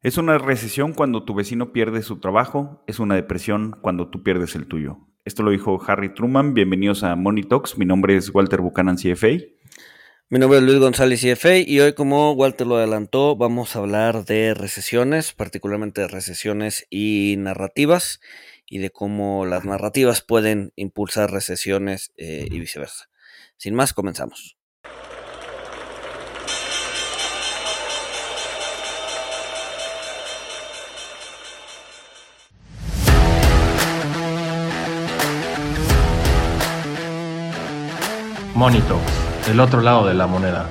Es una recesión cuando tu vecino pierde su trabajo, es una depresión cuando tú pierdes el tuyo. Esto lo dijo Harry Truman. Bienvenidos a Money Talks. Mi nombre es Walter Buchanan, CFA. Mi nombre es Luis González, CFA, y hoy, como Walter lo adelantó, vamos a hablar de recesiones, particularmente de recesiones y narrativas, y de cómo las narrativas pueden impulsar recesiones eh, y viceversa. Sin más, comenzamos. Monito, el otro lado de la moneda.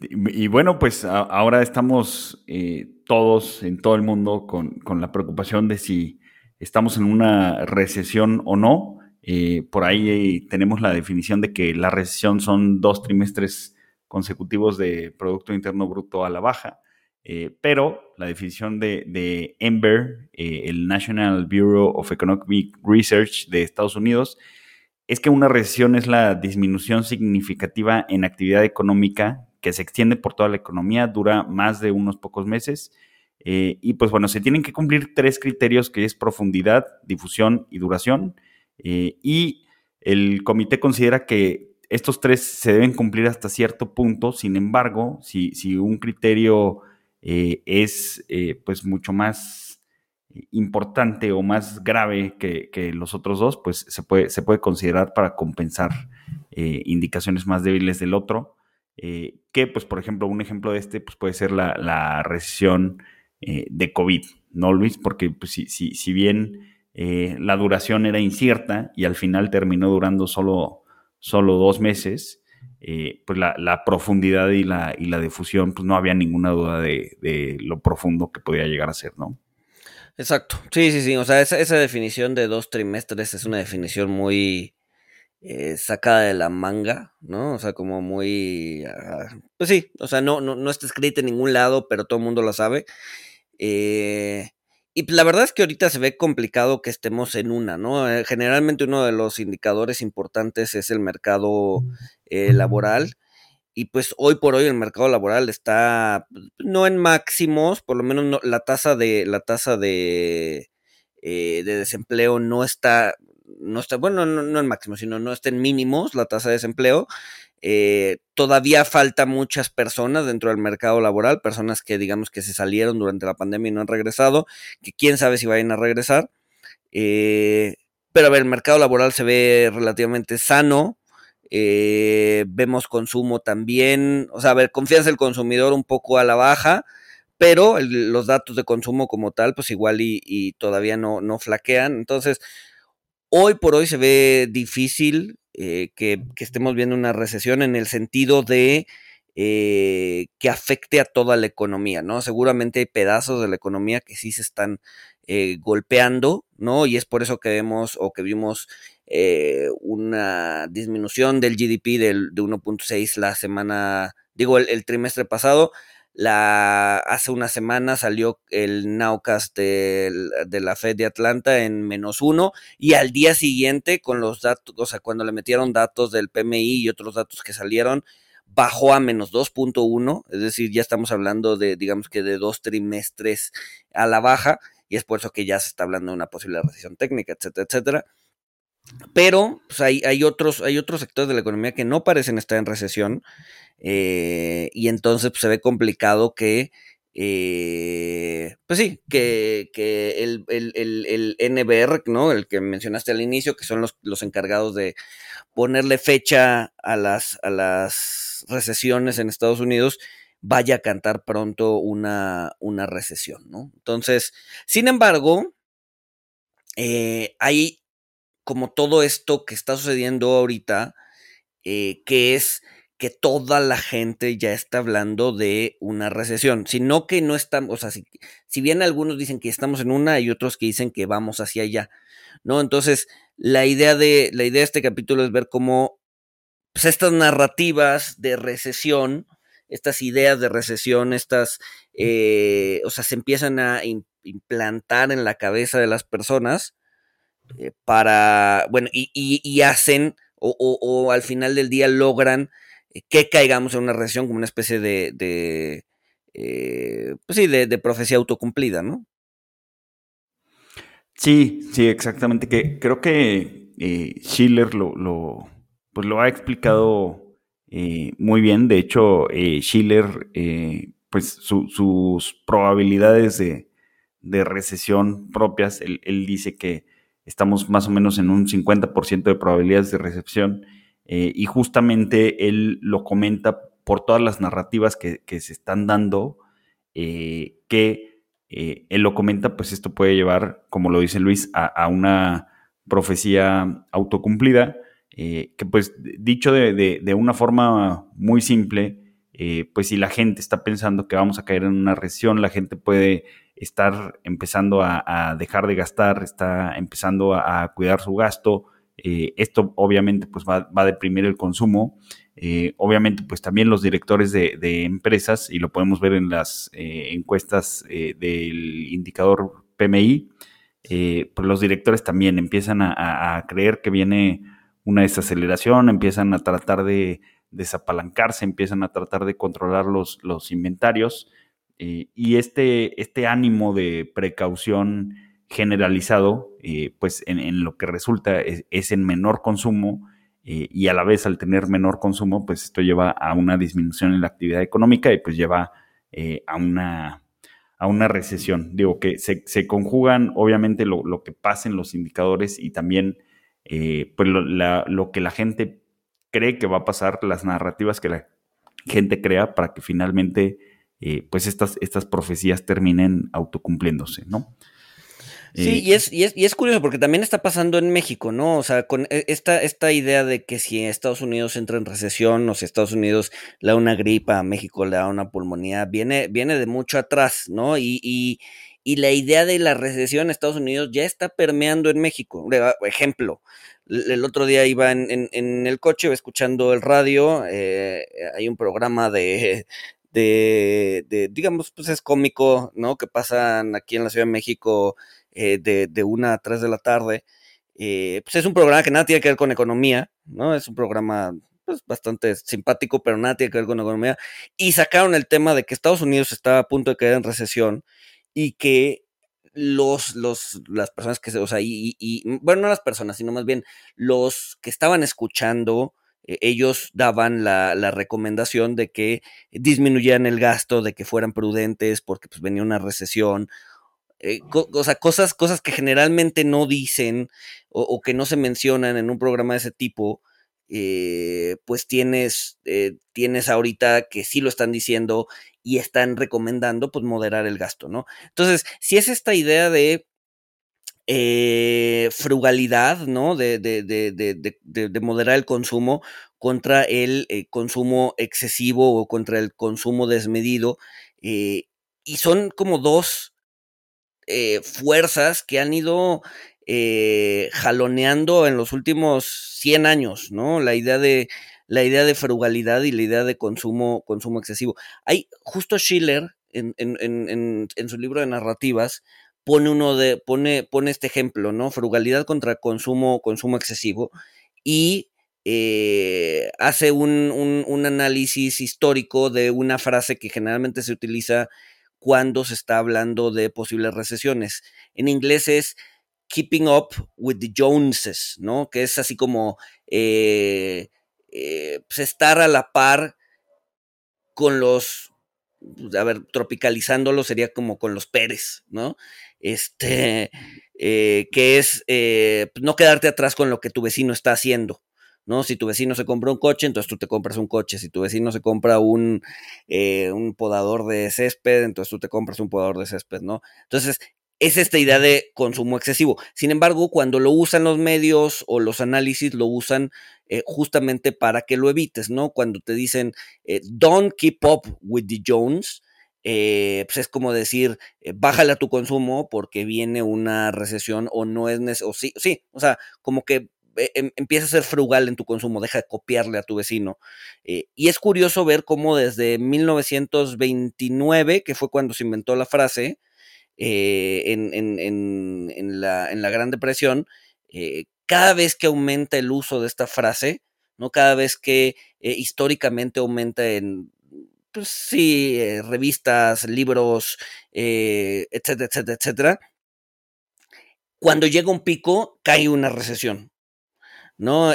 Y, bueno, pues ahora estamos eh, todos en todo el mundo con, la preocupación de si estamos en una recesión o no. Eh, por ahí eh, tenemos la definición de que la recesión son dos trimestres consecutivos de Producto Interno Bruto a la baja. pero la definición de, de EMBER, el National Bureau of Economic Research de Estados Unidos, es que una recesión es la disminución significativa en actividad económica que se extiende por toda la economía, dura más de unos pocos meses. Eh, y pues bueno, se tienen que cumplir tres criterios que es profundidad, difusión y duración. Eh, y el comité considera que estos tres se deben cumplir hasta cierto punto. Sin embargo, si, si un criterio eh, es pues mucho más importante o más grave que, los otros dos, pues se puede, se puede considerar para compensar eh, indicaciones más débiles del otro. Eh, que, pues, por ejemplo, un ejemplo de este pues, puede ser la, recesión eh, de COVID, ¿no, Luis? Porque pues, si, si, si bien la duración era incierta y al final terminó durando solo, solo dos meses, pues la, profundidad y la, y la difusión, pues no había ninguna duda de, de lo profundo que podía llegar a ser, ¿no? Exacto. Sí, sí, sí. O sea, esa, esa definición de dos trimestres es una definición muy eh, sacada de la manga, ¿no? O sea, como muy... Ah, pues sí, o sea, no, no, no, está escrita en ningún lado, pero todo el mundo lo sabe. Eh, y la verdad es que ahorita se ve complicado que estemos en una, ¿no? Eh, generalmente uno de los indicadores importantes es el mercado laboral y pues hoy por hoy el mercado laboral está no en máximos, por lo menos la tasa de la tasa de, eh, de desempleo no está no está bueno no, en máximos sino no está en mínimos la tasa de desempleo eh, todavía falta muchas personas dentro del mercado laboral personas que digamos que se salieron durante la pandemia y no han regresado que quién sabe si vayan a regresar eh, pero a ver el mercado laboral se ve relativamente sano eh, vemos consumo también, o sea, a ver, confianza del consumidor un poco a la baja, pero los datos de consumo como tal, pues igual y, todavía no, no, flaquean. Entonces, hoy por hoy se ve difícil eh, que, estemos viendo una recesión en el sentido de eh, que afecte a toda la economía, ¿no? Seguramente hay pedazos de la economía que sí se están golpeando, ¿no? Y es por eso que vemos o que vimos eh, una disminución del GDP del, de 1.6 la semana, digo, el, trimestre pasado. La, hace una semana salió el Nowcast de, de, la Fed de Atlanta en menos uno y al día siguiente con los datos, o sea, cuando le metieron datos del PMI y otros datos que salieron, bajó a menos 2.1, es decir, ya estamos hablando de, digamos que de dos trimestres a la baja y es por eso que ya se está hablando de una posible recesión técnica, etcétera, etcétera. Pero pues, hay, hay, otros, hay otros sectores de la economía que no parecen estar en recesión eh, y entonces pues, se ve complicado que, eh, pues sí, que, que el, el, el, el, ¿no? El que mencionaste al inicio, que son los, los encargados de ponerle fecha a las, a las recesiones en Estados Unidos, vaya a cantar pronto una, una recesión, ¿no? Entonces, sin embargo, eh, hay, como todo esto que está sucediendo ahorita, eh, que es que toda la gente ya está hablando de una recesión, sino que no estamos, o sea, si, si, bien algunos dicen que estamos en una y otros que dicen que vamos hacia allá, ¿no? Entonces, la idea de, la idea de este capítulo es ver cómo pues, estas narrativas de recesión, estas ideas de recesión, estas, eh, o sea, se empiezan a implantar en la cabeza de las personas eh, para, bueno, y, hacen o, al final del día logran eh, que caigamos en una recesión como una especie de, eh, pues sí, de, profecía autocumplida, ¿no? Sí, sí, exactamente. Que creo que eh, Schiller lo, lo, pues lo ha explicado eh, muy bien. De hecho, Schiller, pues sus probabilidades de, recesión propias, él, dice que estamos más o menos en un 50% de probabilidades de recepción. y justamente él lo comenta por todas las narrativas que, se están dando, eh, que eh, él lo comenta, pues esto puede llevar, como lo dice Luis, a, una profecía autocumplida, eh, que pues dicho de, una forma muy simple, pues si la gente está pensando que vamos a caer en una recesión, la gente puede estar empezando a, dejar de gastar, está empezando a, cuidar su gasto, esto obviamente pues va, va, a deprimir el consumo. Eh, obviamente, pues también los directores de, empresas, y lo podemos ver en las eh, encuestas eh, del indicador PMI, pues los directores también empiezan a, creer que viene una desaceleración, empiezan a tratar de desapalancarse, empiezan a tratar de controlar los, los inventarios. y este, este ánimo de precaución generalizado, pues en, lo que resulta es en menor consumo eh, y a la vez al tener menor consumo, pues esto lleva a una disminución en la actividad económica y pues lleva eh, a, una, a una recesión. Digo que se, conjugan obviamente lo, que pasa en los indicadores y también eh, pues lo, que la gente cree que va a pasar, las narrativas que la gente crea para que finalmente pues estas, estas profecías terminen autocumpliéndose, ¿no? Sí, y es, y, es, y es curioso porque también está pasando en México, ¿no? O sea, con e, esta, esta idea de que si Estados Unidos entra en recesión o si Estados Unidos le da una gripa, a México le da una pulmonía, viene, viene de mucho atrás, ¿no? Y, y, y la idea de la recesión en Estados Unidos ya está permeando en México. Ejemplo, el otro día iba en, en, el coche, escuchando el radio, eh, hay un programa de, de, de, digamos, pues es cómico, ¿no? Que pasan aquí en la Ciudad de México eh, de, de, una a tres de la tarde. Eh, pues es un programa que nada tiene que ver con economía, ¿no? Es un programa pues, bastante simpático, pero nada tiene que ver con economía. Y sacaron el tema de que Estados Unidos estaba a punto de caer en recesión y que los, los, las personas que, o sea, y, bueno, no las personas, sino más bien los que estaban escuchando, eh, ellos daban la, la, recomendación de que disminuyeran el gasto, de que fueran prudentes, porque pues venía una recesión, eh, o sea, cosas, cosas que generalmente no dicen o, que no se mencionan en un programa de ese tipo, eh, pues tienes, tienes ahorita que sí lo están diciendo y están recomendando, pues moderar el gasto, ¿no? Entonces, si es esta idea de frugalidad, ¿no? De, de, de, de, moderar el consumo contra el consumo excesivo o contra el consumo desmedido. y son como dos eh, fuerzas que han ido eh, jaloneando en los últimos 100 años, ¿no? La idea de, la idea de frugalidad y la idea de consumo, consumo excesivo. Hay justo Schiller en, su libro de narrativas pone uno de, pone, pone este ejemplo, ¿no? Frugalidad contra consumo, consumo excesivo y eh, hace un, un, análisis histórico de una frase que generalmente se utiliza cuando se está hablando de posibles recesiones. En inglés es keeping up with the Joneses, ¿no? Que es así como eh, eh, pues, estar a la par con los, pues, a ver, tropicalizándolo sería como con los Pérez, ¿no? Este, eh, que es pues, no quedarte atrás con lo que tu vecino está haciendo, ¿no? Si tu vecino se compra un coche, entonces tú te compras un coche. Si tu vecino se compra un, eh, un podador de césped, entonces tú te compras un podador de césped, ¿no? Entonces, es esta idea de consumo excesivo. Sin embargo, cuando lo usan los medios o los análisis, lo usan eh, justamente para que lo evites, ¿no? Cuando te dicen, eh, don't keep up with the Jones, pues es como decir, bájale a tu consumo porque viene una recesión o no es necesario, sí, sí, o sea, como que eh, em, empieza a ser frugal en tu consumo, deja de copiarle a tu vecino. Eh, y es curioso ver cómo desde 1929, que fue cuando se inventó la frase, eh, en, la, en, la, Gran Depresión, cada vez que aumenta el uso de esta frase, ¿no? Cada vez que históricamente aumenta en pues sí, eh, revistas, libros, eh, etcétera, etcétera, etcétera. Cuando llega un pico, cae una recesión. ¿no?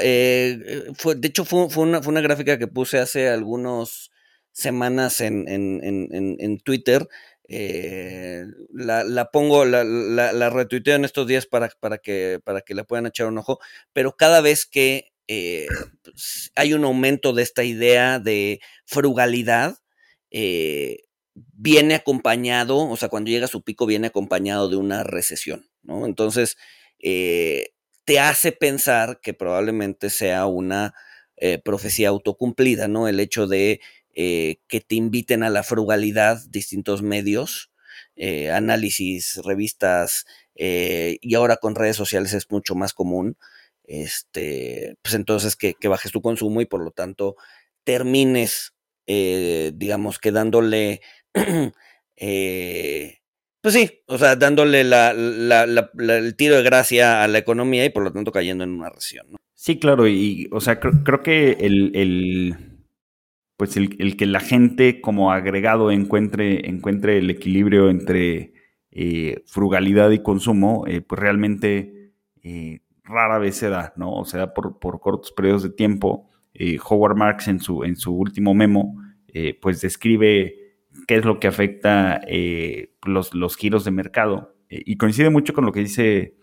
fue, de hecho, fue, una, fue, una, gráfica que puse hace algunas semanas en, en, en, en Twitter, eh, la, pongo, la, la, retuiteo en estos días para, para, que, para que le puedan echar un ojo, pero cada vez que eh, pues, hay un aumento de esta idea de frugalidad, eh, viene acompañado, o sea, cuando llega a su pico viene acompañado de una recesión, ¿no? Entonces, te hace pensar que probablemente sea una profecía autocumplida, ¿no? El hecho de eh, que te inviten a la frugalidad, distintos medios, eh, análisis, revistas, eh, y ahora con redes sociales es mucho más común, este, pues entonces que, bajes tu consumo y por lo tanto termines, digamos, que dándole, pues sí, o sea, dándole el tiro de gracia a la economía y por lo tanto cayendo en una recesión. Sí, claro, y, o sea, creo, que el pues el, que la gente como agregado encuentre, encuentre el equilibrio entre eh, frugalidad y consumo, eh, pues realmente eh, rara vez se da, ¿no? O sea, por, por cortos periodos de tiempo. Howard Marks en su, en su último memo, pues describe qué es lo que afecta los, los giros de mercado. y coincide mucho con lo que dice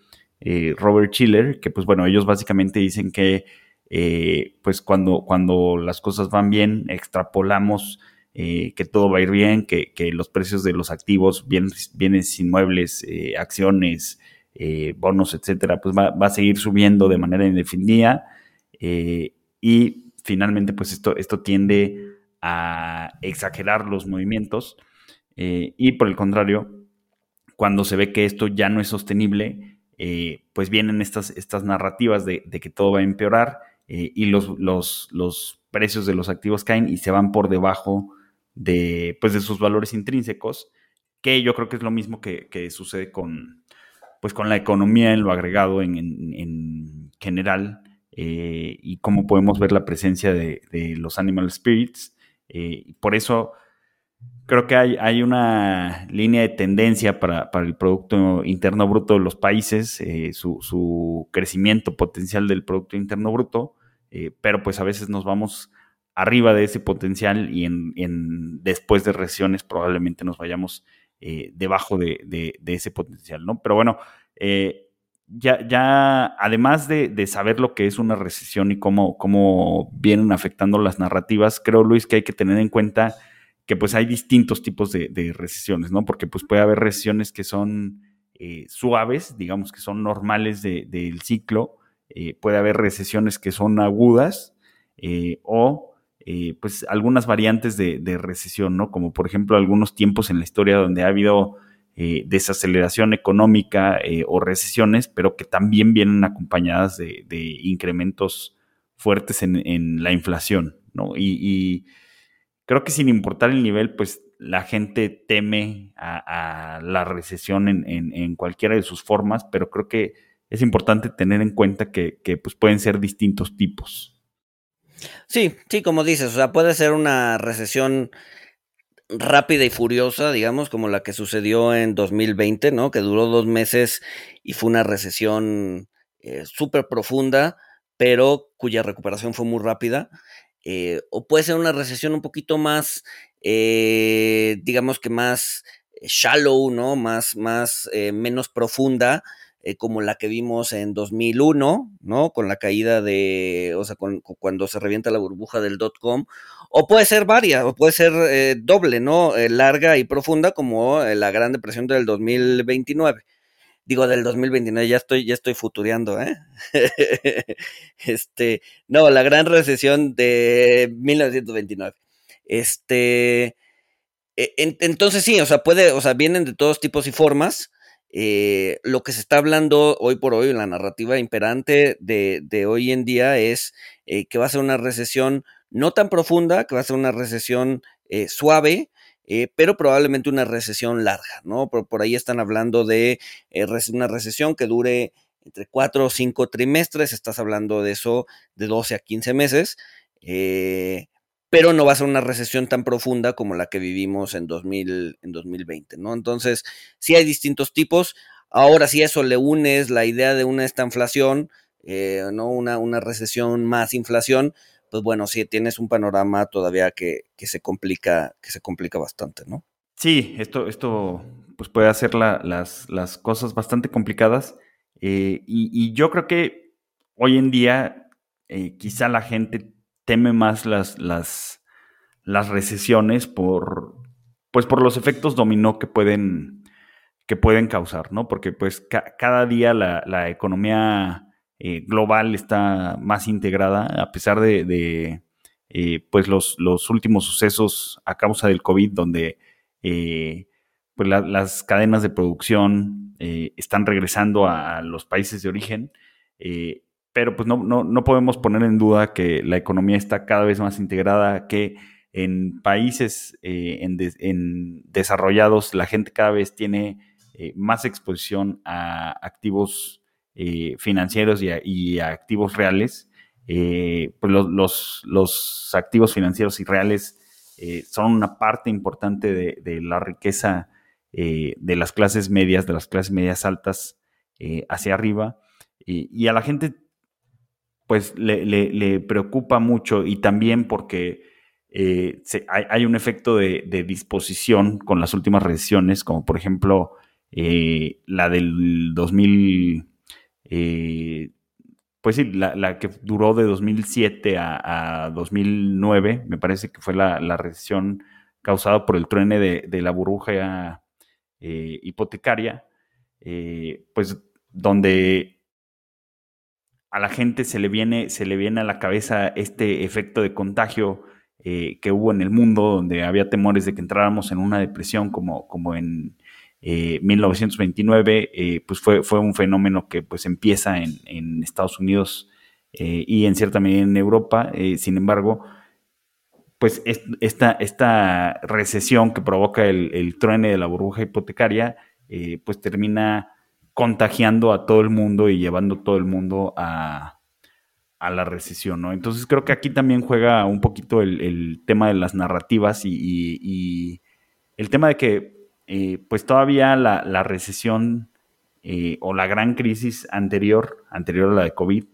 Robert Schiller, que pues bueno, ellos básicamente dicen que eh, pues cuando, cuando las cosas van bien, extrapolamos eh, que todo va a ir bien, que, los precios de los activos, bienes, bienes inmuebles, eh, acciones, bonos, etcétera, pues va, a seguir subiendo de manera indefinida. y finalmente, pues esto, esto tiende a exagerar los movimientos. y por el contrario, cuando se ve que esto ya no es sostenible, pues vienen estas, estas narrativas de, que todo va a empeorar eh, y los, los, precios de los activos caen y se van por debajo de, pues, de sus valores intrínsecos, que yo creo que es lo mismo que, sucede con, pues, con la economía en lo agregado en, general eh, y cómo podemos ver la presencia de, los animal spirits. Eh, por eso creo que hay, hay, una línea de tendencia para, el Producto Interno Bruto de los países, eh, su, crecimiento potencial del Producto Interno Bruto, eh, pero pues a veces nos vamos arriba de ese potencial y en, después de recesiones probablemente nos vayamos eh, debajo de, ese potencial, ¿no? Pero bueno, ya, ya además de, saber lo que es una recesión y cómo, cómo vienen afectando las narrativas, creo, Luis, que hay que tener en cuenta que pues hay distintos tipos de, recesiones, ¿no? Porque pues puede haber recesiones que son eh, suaves, digamos que son normales del ciclo, eh, puede haber recesiones que son agudas eh, o pues algunas variantes de, recesión, ¿no? Como por ejemplo algunos tiempos en la historia donde ha habido desaceleración económica o recesiones, pero que también vienen acompañadas de, incrementos fuertes en, la inflación, ¿no? y creo que sin importar el nivel, pues la gente teme a, la recesión en, cualquiera de sus formas, pero creo que es importante tener en cuenta que, pues, pueden ser distintos tipos. Sí, sí, como dices, o sea, puede ser una recesión rápida y furiosa, digamos, como la que sucedió en 2020, ¿no? Que duró dos meses y fue una recesión eh, súper profunda, pero cuya recuperación fue muy rápida. Eh, o puede ser una recesión un poquito más, eh, digamos que más shallow, ¿no? Más, más, menos profunda, como la que vimos en 2001, ¿no? Con la caída de, o sea, cuando se revienta la burbuja del dot com, o puede ser varias, o puede ser doble, ¿no? larga y profunda como la Gran Depresión del 2029 digo del 2029, ya estoy, ya estoy futureando, ¿eh? este, no, la gran recesión de 1929. Este, e, entonces sí, o sea, puede, o sea, vienen de todos tipos y formas. Eh, lo que se está hablando hoy por hoy, la narrativa imperante de, hoy en día es eh, que va a ser una recesión no tan profunda, que va a ser una recesión eh, suave, eh, pero probablemente una recesión larga, ¿no? Por, ahí están hablando de una recesión que dure entre 4 o 5 trimestres, estás hablando de eso de 12 a 15 meses. Eh, pero no va a ser una recesión tan profunda como la que vivimos en, 2000, en 2020, ¿no? Entonces, sí hay distintos tipos. Ahora, si eso le unes la idea de una esta inflación, eh, ¿no? Una, una recesión más inflación, pues bueno, sí tienes un panorama todavía que, que, se complica, que se complica bastante, ¿no? Sí, esto, esto pues puede hacer las, las, cosas bastante complicadas. Eh, y, yo creo que hoy en día eh, quizá la gente teme más las, las, las recesiones por, pues por los efectos dominó que pueden, que pueden causar, ¿no? Porque pues cada día la, la economía eh, global está más integrada, a pesar de, eh, pues los, los, últimos sucesos a causa del COVID, donde eh, pues las cadenas de producción están regresando a, los países de origen, pero pues no, no, podemos poner en duda que la economía está cada vez más integrada, que en países en, en desarrollados la gente cada vez tiene más exposición a activos eh, financieros y, activos reales, eh, pues los, los, activos financieros y reales eh, son una parte importante de, la riqueza de las clases medias, de las clases medias altas hacia arriba. Y, a la gente, pues le, preocupa mucho y también porque hay, un efecto de, de, disposición con las últimas recesiones, como por ejemplo la del 2000. Eh, pues sí, la, que duró de 2007 a, 2009, me parece que fue la, recesión causada por el truene de, la burbuja eh, hipotecaria, eh, pues donde a la gente se le viene, se le viene a la cabeza este efecto de contagio que hubo en el mundo, donde había temores de que entráramos en una depresión como, como en 1929, eh, eh, pues fue, fue un fenómeno que pues empieza en, Estados Unidos eh, y en cierta medida en Europa. sin embargo, pues esta, esta recesión que provoca el, el truene de la burbuja hipotecaria, pues termina contagiando a todo el mundo y llevando todo el mundo a, la recesión, ¿no? Entonces creo que aquí también juega un poquito el, tema de las narrativas y el tema de que eh, pues todavía la, recesión eh, o la gran crisis anterior, anterior a la de COVID,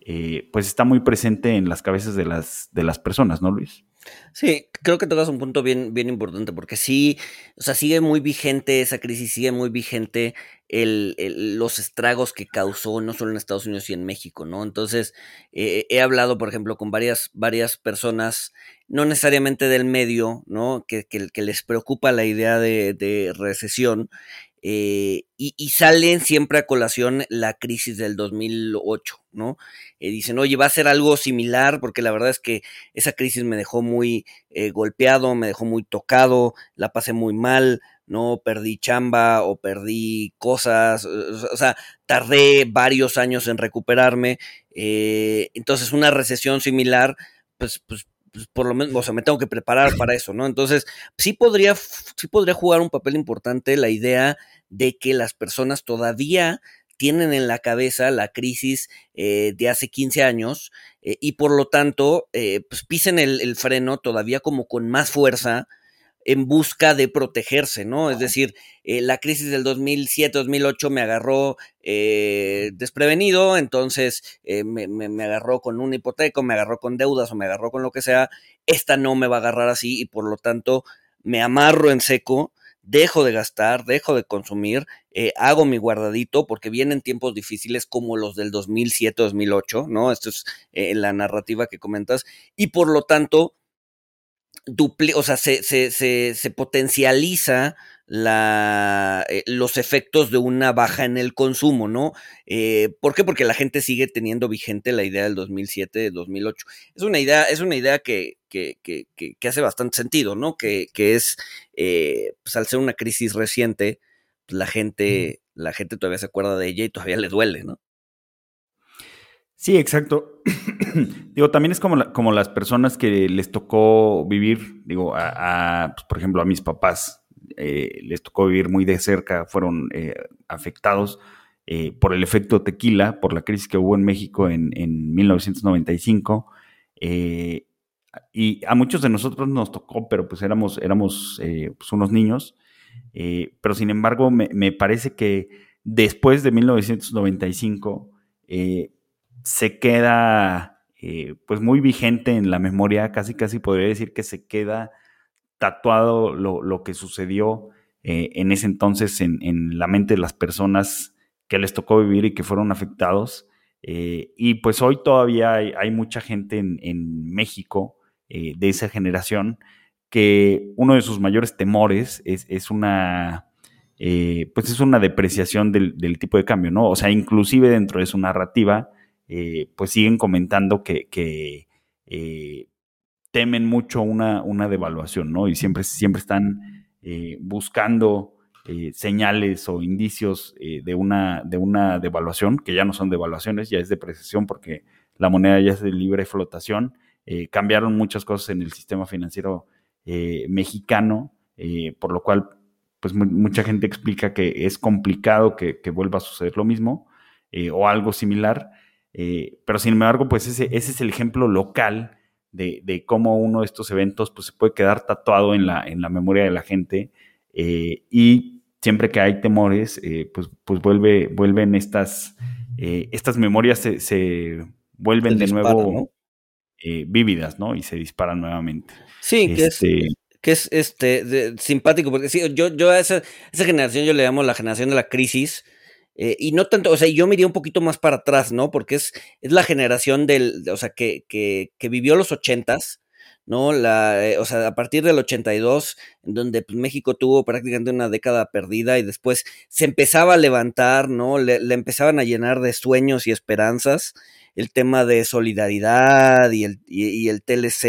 eh, pues está muy presente en las cabezas de las, de las personas, ¿no, Luis? Sí, creo que tocas un punto bien, bien importante, porque sí, o sea, sigue muy vigente esa crisis, sigue muy vigente el, los estragos que causó, no solo en Estados Unidos y en México, ¿no? Entonces, he hablado, por ejemplo, con varias, varias personas no necesariamente del medio, ¿no? Que, que, les preocupa la idea de, recesión, eh, y, salen siempre a colación la crisis del 2008, ¿no? Eh, dicen, oye, va a ser algo similar, porque la verdad es que esa crisis me dejó muy eh, golpeado, me dejó muy tocado, la pasé muy mal, ¿no? Perdí chamba o perdí cosas, o sea, tardé varios años en recuperarme, entonces una recesión similar, pues, pues pues, por lo menos, o sea, me tengo que preparar para eso, ¿no? Entonces, sí podría, sí podría jugar un papel importante la idea de que las personas todavía tienen en la cabeza la crisis eh, de hace 15 años eh, y por lo tanto, eh, pues pisen el, el, freno todavía como con más fuerza en busca de protegerse, ¿no? Es decir, eh, la crisis del 2007-2008 me agarró eh, desprevenido, entonces eh, me, me, agarró con una hipoteca, me agarró con deudas o me agarró con lo que sea, esta no me va a agarrar así y por lo tanto me amarro en seco, dejo de gastar, dejo de consumir, hago mi guardadito porque vienen tiempos difíciles como los del 2007-2008, ¿no? Esto es la narrativa que comentas y por lo tanto o sea, se, se, se, se potencializa la, eh, los efectos de una baja en el consumo, ¿no? Eh, ¿Por qué? Porque la gente sigue teniendo vigente la idea del 2007, del 2008. Es una idea, es una idea que, que, que, que hace bastante sentido, ¿no? Que, es, eh, pues al ser una crisis reciente, pues la gente, la gente todavía se acuerda de ella y todavía le duele, ¿no? Sí, exacto. digo, también es como, como las personas que les tocó vivir, digo, a, pues, por ejemplo, a mis papás eh, les tocó vivir muy de cerca, fueron eh, afectados eh, por el efecto tequila, por la crisis que hubo en México en, en 1995. y a muchos de nosotros nos tocó, pero pues éramos, éramos pues unos niños. Pero sin embargo, me, me, parece que después de 1995 eh, se queda pues muy vigente en la memoria, casi casi podría decir que se queda tatuado lo, lo que sucedió en ese entonces en, en, la mente de las personas que les tocó vivir y que fueron afectados. y pues hoy todavía hay, mucha gente en, en México eh, de esa generación, que uno de sus mayores temores es, una, eh, pues es una depreciación del, tipo de cambio, ¿no? O sea, inclusive dentro de su narrativa, eh, pues siguen comentando que, temen mucho una, una, devaluación, ¿no? Y siempre, siempre están buscando señales o indicios de, una, de una devaluación, que ya no son devaluaciones, ya es depreciación porque la moneda ya es de libre flotación eh, cambiaron muchas cosas en el sistema financiero eh, mexicano, eh, por lo cual pues mucha gente explica que es complicado que, vuelva a suceder lo mismo o algo similar, pero sin embargo pues ese, ese es el ejemplo local de, cómo uno de estos eventos pues, se puede quedar tatuado en la, en la memoria de la gente y siempre que hay temores, pues, pues vuelve, vuelven estas, estas memorias se, vuelven de nuevo eh, vívidas, ¿no? Y se disparan nuevamente. Sí, que es, este que es este simpático, porque sí, yo, yo a esa, esa, generación yo le llamo la generación de la crisis, eh, y no tanto, o sea, yo me iría un poquito más para atrás, ¿no? Porque es, es la generación del, o sea, que, que, que vivió los ochentas, ¿no? La, eh, o sea, a partir del 82, en donde pues, México tuvo prácticamente una década perdida y después se empezaba a levantar, ¿no? Le, le empezaban a llenar de sueños y esperanzas el tema de solidaridad y el, y, el TLC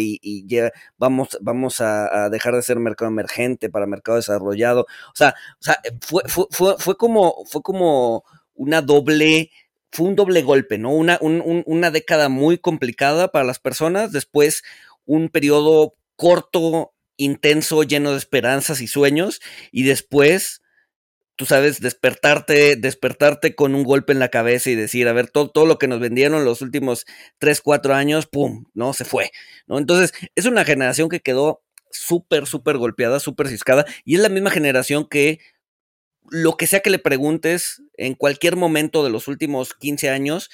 y, ya vamos, vamos a, dejar de ser mercado emergente para mercado desarrollado. O sea, o sea fue, fue, fue, fue como, fue como una doble, fue un doble golpe, ¿no? Una, un, una década muy complicada para las personas, después un periodo corto, intenso, lleno de esperanzas y sueños, y después tú sabes, despertarte, despertarte con un golpe en la cabeza y decir, a ver, todo, todo lo que nos vendieron los últimos 3, 4 años, ¡pum!, ¿no? Se fue, ¿no? Entonces, es una generación que quedó súper, súper golpeada, súper ciscada, y es la misma generación que lo que sea que le preguntes en cualquier momento de los últimos 15 años,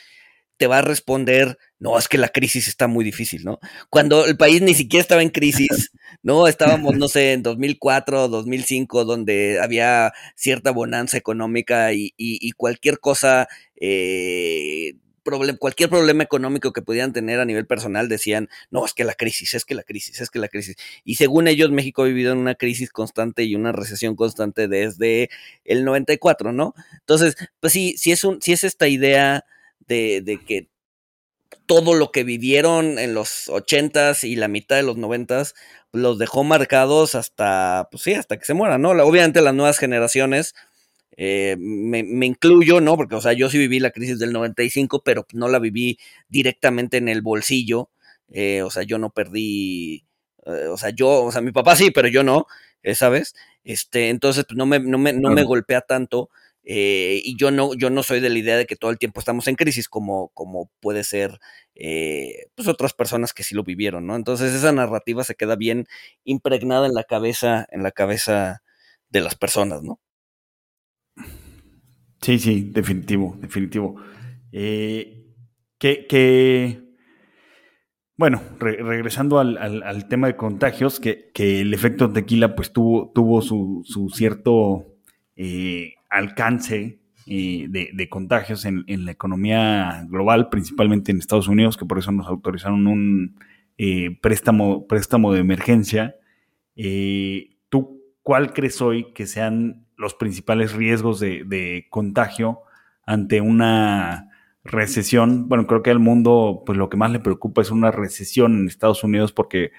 te va a responder, no, es que la crisis está muy difícil, ¿no? Cuando el país ni siquiera estaba en crisis, ¿no? Estábamos, no sé, en 2004, 2005, donde había cierta bonanza económica y, cualquier cosa, eh, cualquier problema económico que pudieran tener a nivel personal decían, no, es que la crisis, es que la crisis, es que la crisis. Y según ellos, México ha vivido en una crisis constante y una recesión constante desde el 94, ¿no? Entonces, pues sí, sí es, un, sí es esta idea de, que todo lo que vivieron en los ochentas y la mitad de los noventas los dejó marcados hasta, pues sí, hasta que se mueran, ¿no? Obviamente las nuevas generaciones, eh, me, incluyo, ¿no? Porque, o sea, yo sí viví la crisis del 95, pero no la viví directamente en el bolsillo, eh, o sea, yo no perdí, eh, o sea, yo, o sea, mi papá sí, pero yo no, ¿sabes? Este, entonces, pues no me, no me, no me golpea tanto, eh, y yo no, yo no soy de la idea de que todo el tiempo estamos en crisis, como, como puede ser eh, pues otras personas que sí lo vivieron, ¿no? Entonces esa narrativa se queda bien impregnada en la cabeza, en la cabeza de las personas, ¿no? Sí, sí, definitivo, definitivo. Eh, que, bueno, regresando al, tema de contagios, que, el efecto tequila pues tuvo, tuvo su, su cierto alcance eh, de, contagios en, la economía global, principalmente en Estados Unidos, que por eso nos autorizaron un eh, préstamo, préstamo de emergencia. Eh, ¿Tú cuál crees hoy que sean los principales riesgos de, contagio ante una recesión? Bueno, creo que al mundo, pues lo que más le preocupa es una recesión en Estados Unidos porque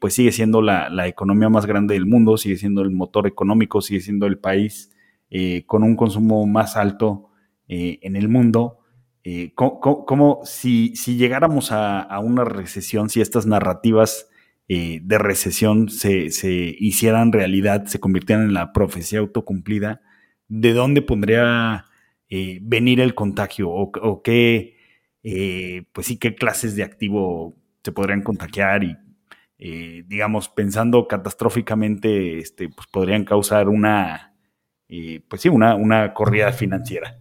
pues sigue siendo la, la, economía más grande del mundo, sigue siendo el motor económico, sigue siendo el país eh, con un consumo más alto eh, en el mundo. Eh, ¿cómo, si, llegáramos a, una recesión, si estas narrativas de recesión se, hicieran realidad, se convirtieran en la profecía autocumplida, ¿de dónde podría venir el contagio? ¿O, qué, pues sí, qué clases de activo se podrían contagiar y, digamos, pensando catastróficamente, este, pues podrían causar una, eh, pues sí, una, una corrida financiera.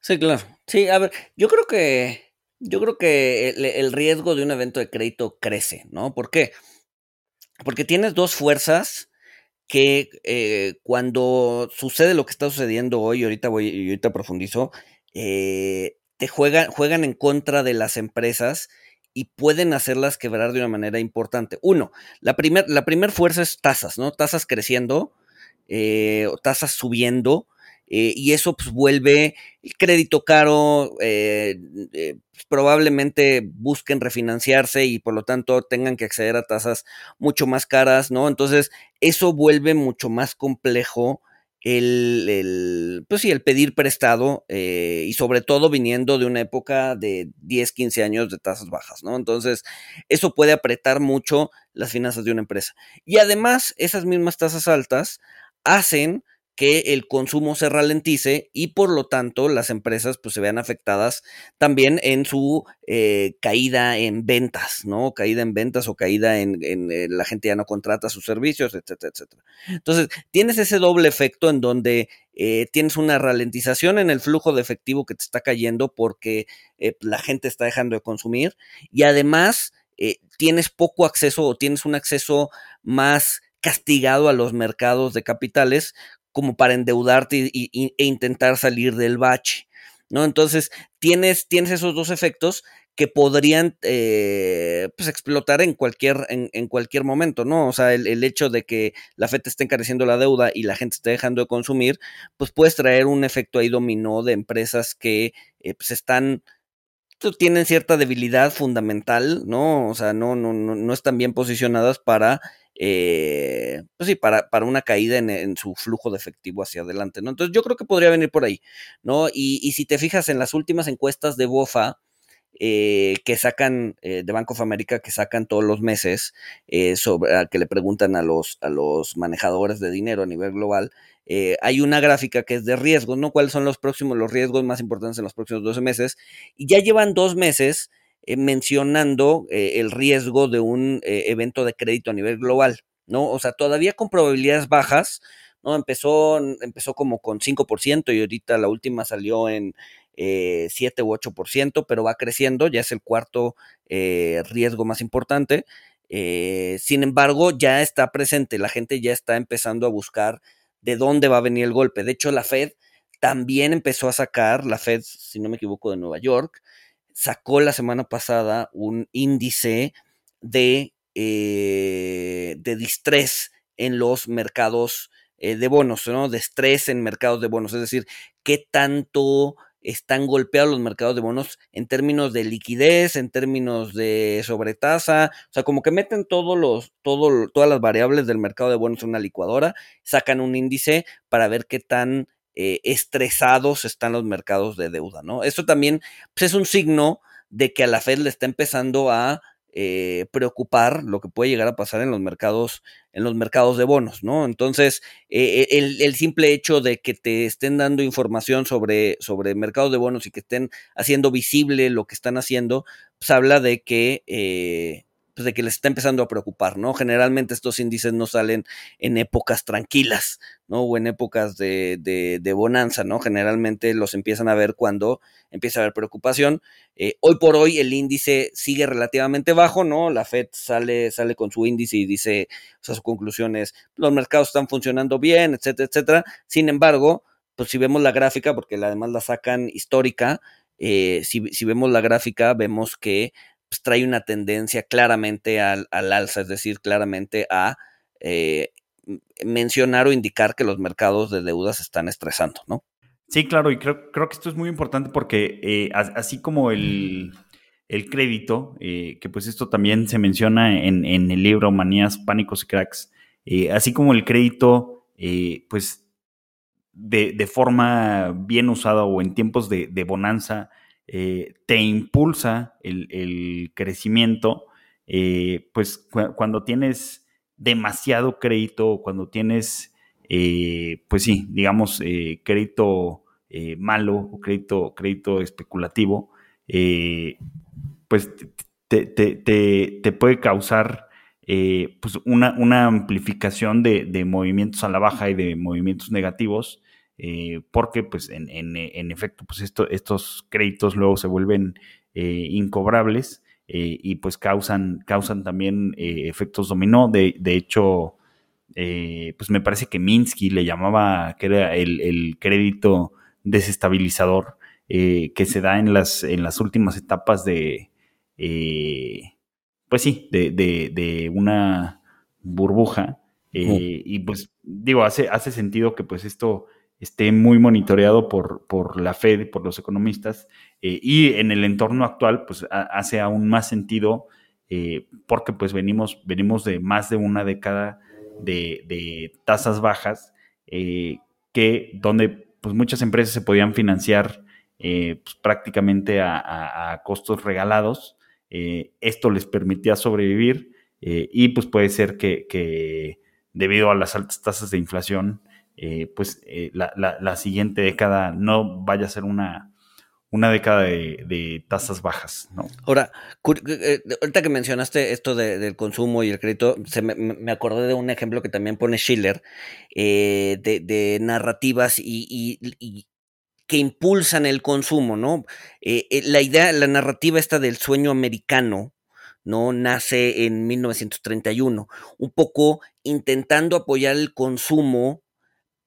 Sí, claro. Sí, a ver, yo creo que, yo creo que el, riesgo de un evento de crédito crece, ¿no? ¿Por qué? Porque tienes dos fuerzas que eh, cuando sucede lo que está sucediendo hoy, ahorita voy, y ahorita profundizo, eh, te juegan, juegan en contra de las empresas y pueden hacerlas quebrar de una manera importante. Uno, la primera la primer fuerza es tasas, ¿no? Tasas creciendo, eh, tasas subiendo, eh, y eso pues, vuelve el crédito caro, eh, eh, pues, probablemente busquen refinanciarse y por lo tanto tengan que acceder a tasas mucho más caras, ¿no? Entonces, eso vuelve mucho más complejo el, pues sí, el pedir prestado y sobre todo viniendo de una época de 10, 15 años de tasas bajas, ¿no? Entonces, eso puede apretar mucho las finanzas de una empresa. Y además, esas mismas tasas altas hacen que el consumo se ralentice y por lo tanto las empresas pues se vean afectadas también en su eh, caída en ventas, ¿no? Caída en ventas o caída en, eh, la gente ya no contrata sus servicios, etcétera, etcétera. Entonces, tienes ese doble efecto en donde eh, tienes una ralentización en el flujo de efectivo que te está cayendo porque la gente está dejando de consumir y además tienes poco acceso o tienes un acceso más castigado a los mercados de capitales como para endeudarte e intentar salir del bache, ¿no? Entonces, tienes, tienes esos dos efectos que podrían eh, pues explotar en cualquier, en, cualquier momento, ¿no? O sea, el, hecho de que la FED esté encareciendo la deuda y la gente esté dejando de consumir, pues puedes traer un efecto ahí dominó de empresas que eh, pues están tienen cierta debilidad fundamental, ¿no? O sea, no, no, no, no están bien posicionadas para eh, pues sí, para, para una caída en, su flujo de efectivo hacia adelante, ¿no? Entonces yo creo que podría venir por ahí, ¿no? Y, si te fijas en las últimas encuestas de BOFA, eh, que sacan eh, de Bank of America, que sacan todos los meses, sobre que le preguntan a los, a los manejadores de dinero a nivel global, hay una gráfica que es de riesgos, ¿no? ¿Cuáles son los próximos, los riesgos más importantes en los próximos 12 meses? Y ya llevan dos meses eh, mencionando eh, el riesgo de un eh, evento de crédito a nivel global, ¿no? O sea, todavía con probabilidades bajas, ¿no? Empezó, empezó como con 5% y ahorita la última salió en 7 u 8%, pero va creciendo, ya es el cuarto riesgo más importante. sin embargo, ya está presente, la gente ya está empezando a buscar de dónde va a venir el golpe. De hecho, la Fed también empezó a sacar, la Fed, si no me equivoco, de Nueva York, sacó la semana pasada un índice de, eh, de distrés en los mercados eh, de bonos, ¿no? De estrés en mercados de bonos, es decir, qué tanto están golpeados los mercados de bonos en términos de liquidez, en términos de sobretasa, o sea, como que meten todos los, todo, todas las variables del mercado de bonos en una licuadora, sacan un índice para ver qué tan eh, estresados están los mercados de deuda, ¿no? Esto también pues, es un signo de que a la Fed le está empezando a eh, preocupar lo que puede llegar a pasar en los mercados, en los mercados de bonos, ¿no? Entonces, eh, el, simple hecho de que te estén dando información sobre, sobre mercados de bonos y que estén haciendo visible lo que están haciendo, pues habla de que pues, de que les está empezando a preocupar, ¿no? Generalmente estos índices no salen en épocas tranquilas, ¿no? O en épocas de, de, bonanza, ¿no? Generalmente los empiezan a ver cuando empieza a haber preocupación. Eh, hoy por hoy el índice sigue relativamente bajo, ¿no? La Fed sale, sale con su índice y dice, o sea, su conclusión es, los mercados están funcionando bien, etcétera, etcétera. Sin embargo, pues si vemos la gráfica, porque además la sacan histórica, eh, si, si, vemos la gráfica, vemos que pues, trae una tendencia claramente al, alza, es decir, claramente a eh, mencionar o indicar que los mercados de deudas se están estresando, ¿no? Sí, claro, y creo, creo que esto es muy importante porque eh, así como el, crédito, eh, que pues esto también se menciona en, el libro Manías, Pánicos y Cracks, así como el crédito, pues de, forma bien usada o en tiempos de, de bonanza, eh, te impulsa el, crecimiento, eh, pues cuando tienes demasiado crédito, cuando tienes, eh, pues sí, digamos, crédito malo o crédito, crédito especulativo, pues te, puede causar pues una, amplificación de, movimientos a la baja y de movimientos negativos, eh, porque pues en, en, efecto pues esto, estos créditos luego se vuelven incobrables y pues causan, causan también efectos dominó. De, de hecho, pues me parece que Minsky le llamaba que era el, el crédito desestabilizador eh, que se da en las, en las últimas etapas de, eh, pues sí, de, una burbuja. Eh, y pues digo, hace, hace sentido que pues esto esté muy monitoreado por, por la Fed, por los economistas, y en el entorno actual pues hace aún más sentido porque pues venimos, venimos de más de una década de, tasas bajas que donde pues muchas empresas se podían financiar eh, pues, prácticamente a, costos regalados. Eh, esto les permitía sobrevivir eh, y pues puede ser que, debido a las altas tasas de inflación, pues la, siguiente década no vaya a ser una, una década de, tasas bajas. ¿no? Ahora, ahorita que mencionaste esto del consumo y el crédito, se me, acordé de un ejemplo que también pone Schiller de, narrativas y, que impulsan el consumo, ¿no? Eh, eh, la idea, la narrativa esta del sueño americano, ¿no? Nace en 1931, un poco intentando apoyar el consumo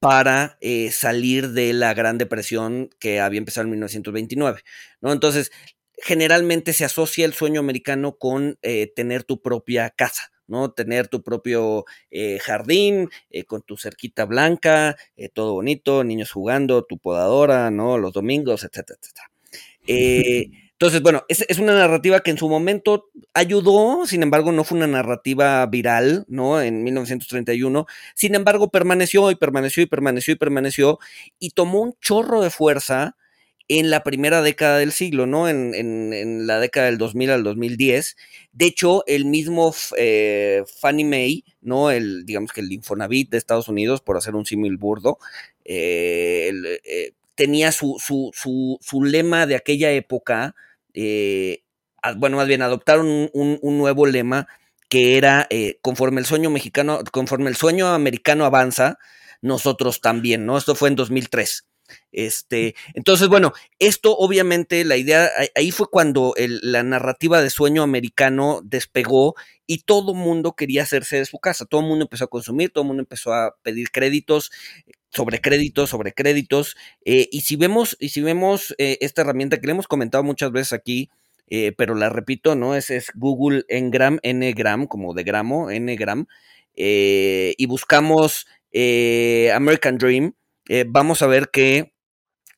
para eh, salir de la Gran Depresión que había empezado en 1929, ¿no? Entonces, generalmente se asocia el sueño americano con tener tu propia casa, ¿no? Tener tu propio eh, jardín eh, con tu cerquita blanca, eh, todo bonito, niños jugando, tu podadora, ¿no? Los domingos, etcétera, etcétera. entonces, bueno, es, una narrativa que en su momento ayudó, sin embargo, no fue una narrativa viral, ¿no? En 1931, sin embargo, permaneció y permaneció y permaneció y permaneció y tomó un chorro de fuerza en la primera década del siglo, ¿no? En, la década del 2000 al 2010. De hecho, el mismo eh, Fannie Mae, ¿no? El, digamos que el Infonavit de Estados Unidos, por hacer un símil burdo, eh, eh, tenía su, su, lema de aquella época, bueno, más bien adoptaron un, un nuevo lema que era conforme el sueño mexicano, conforme el sueño americano avanza, nosotros también, ¿no? Esto fue en 2003. Este, entonces, bueno, esto obviamente, la idea, ahí fue cuando la narrativa de sueño americano despegó y todo mundo quería hacerse de su casa, todo mundo empezó a consumir, todo mundo empezó a pedir créditos, sobre créditos, sobre créditos, eh, y si vemos, y si vemos eh, esta herramienta que le hemos comentado muchas veces aquí, eh, pero la repito, ¿no? Es, es Google Ngram, Ngram, como de gramo, Ngram, y buscamos American Dream, vamos a ver que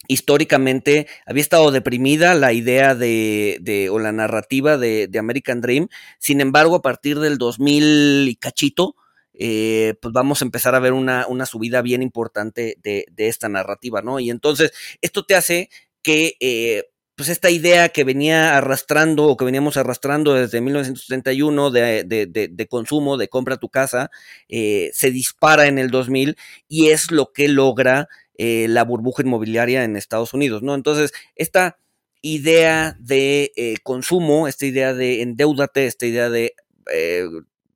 históricamente había estado deprimida la idea de, o la narrativa de, American Dream. Sin embargo, a partir del 2000 y cachito, eh, pues vamos a empezar a ver una, subida bien importante de, esta narrativa, ¿no? Y entonces, esto te hace que, eh, pues esta idea que venía arrastrando o que veníamos arrastrando desde 1931 de, de consumo, de compra tu casa, eh, se dispara en el 2000 y es lo que logra eh, la burbuja inmobiliaria en Estados Unidos, ¿no? Entonces, esta idea de consumo, esta idea de endeudate, esta idea de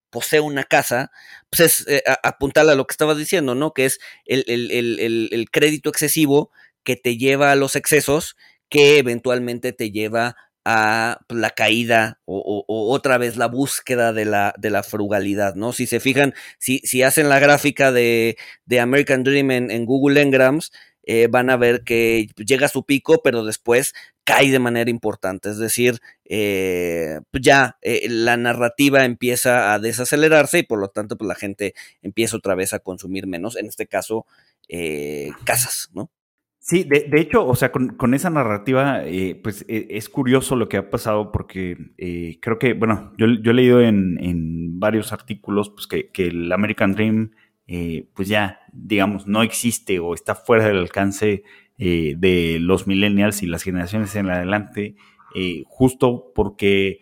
posee una casa, pues es apuntar a lo que estabas diciendo, ¿no? Que es el, el crédito excesivo que te lleva a los excesos que eventualmente te lleva a pues, la caída o, otra vez la búsqueda de la, de la frugalidad, ¿no? Si se fijan, si, si hacen la gráfica de, American Dream en, Google Engrams, eh, van a ver que llega a su pico, pero después cae de manera importante. Es decir, eh, pues ya eh, la narrativa empieza a desacelerarse y por lo tanto pues la gente empieza otra vez a consumir menos, en este caso, casas, ¿no? Sí, de, hecho, o sea, con, esa narrativa, pues es curioso lo que ha pasado porque creo que, bueno, yo, he leído en, varios artículos pues, que, el American Dream, eh, pues ya, digamos, no existe o está fuera del alcance de los millennials y las generaciones en adelante, justo porque,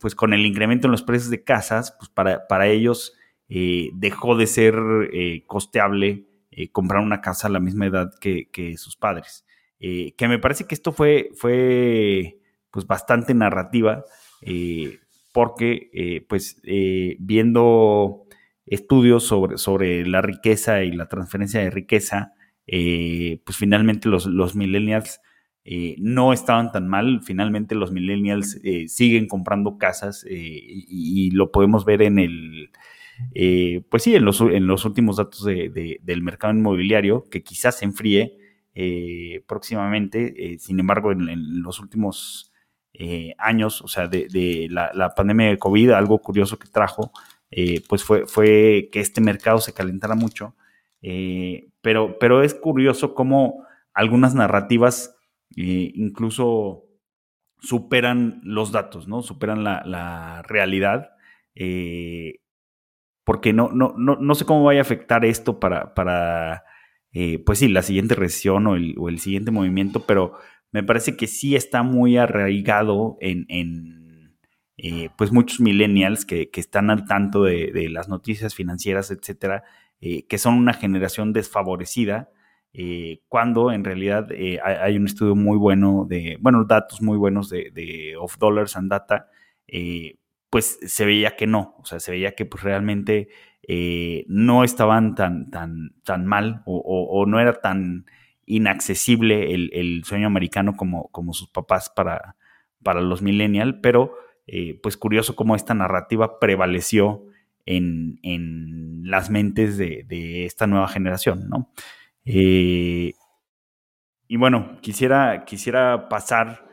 pues con el incremento en los precios de casas, pues para, para ellos dejó de ser costeable eh, comprar una casa a la misma edad que, sus padres. Eh, que me parece que esto fue, fue pues bastante narrativa, porque pues viendo estudios sobre, sobre la riqueza y la transferencia de riqueza, pues finalmente los, los millennials eh, no estaban tan mal. Finalmente los millennials eh, siguen comprando casas eh, y, lo podemos ver en el, pues sí, en los, en los últimos datos del mercado inmobiliario, que quizás se enfríe próximamente. sin embargo, en, los últimos años, o sea, de, la, pandemia de COVID, algo curioso que trajo, pues fue, fue que este mercado se calentara mucho. pero, pero es curioso cómo algunas narrativas incluso superan los datos, ¿no? Superan la, realidad. Eh, porque no, no, no, no, sé cómo vaya a afectar esto para, para eh, pues sí, la siguiente recesión o el, siguiente movimiento, pero me parece que sí está muy arraigado en, eh, pues muchos millennials que, están al tanto de, las noticias financieras, etcétera, que son una generación desfavorecida eh, cuando en realidad eh, hay, un estudio muy bueno de, bueno, datos muy buenos de, of dollars and data, eh, pues se veía que no, o sea, se veía que pues realmente no estaban tan, tan, tan mal o, no era tan inaccesible el, sueño americano como, como sus papás para, para los millennials, pero pues curioso cómo esta narrativa prevaleció en, las mentes de, de esta nueva generación, ¿no? Eh, y bueno, quisiera, quisiera pasar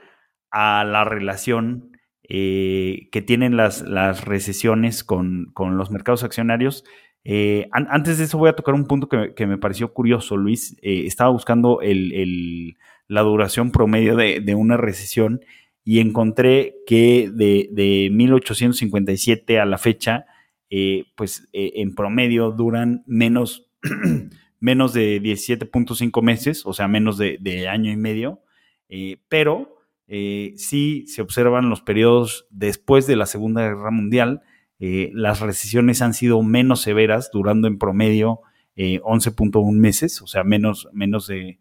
a la relación eh, que tienen las, las recesiones con, los mercados accionarios. Eh, antes de eso voy a tocar un punto que, me pareció curioso, Luis. estaba buscando la duración promedio de, una recesión y encontré que de, de 1857 a la fecha, pues en promedio duran menos menos de 17.5 meses, o sea, menos de, año y medio, eh, pero eh, sí se observan los periodos después de la Segunda Guerra Mundial, eh, las recesiones han sido menos severas, durando en promedio 11.1 meses, o sea, menos, menos de,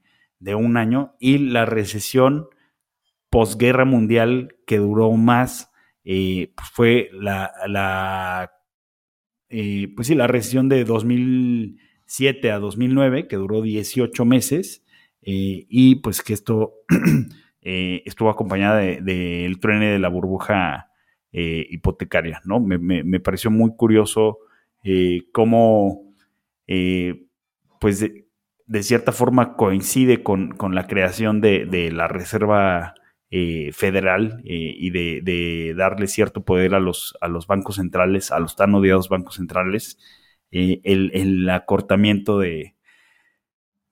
un año, y la recesión posguerra mundial que duró más pues fue la, la pues sí, la recesión de 2000 a 2009, que duró 18 meses, eh, y pues que esto eh, estuvo acompañada del de, truene de la burbuja eh, hipotecaria, ¿no? Me, pareció muy curioso cómo, pues de, cierta forma coincide con, la creación de, la Reserva Federal y de, darle cierto poder a los, a los bancos centrales, a los tan odiados bancos centrales, eh, el, acortamiento de,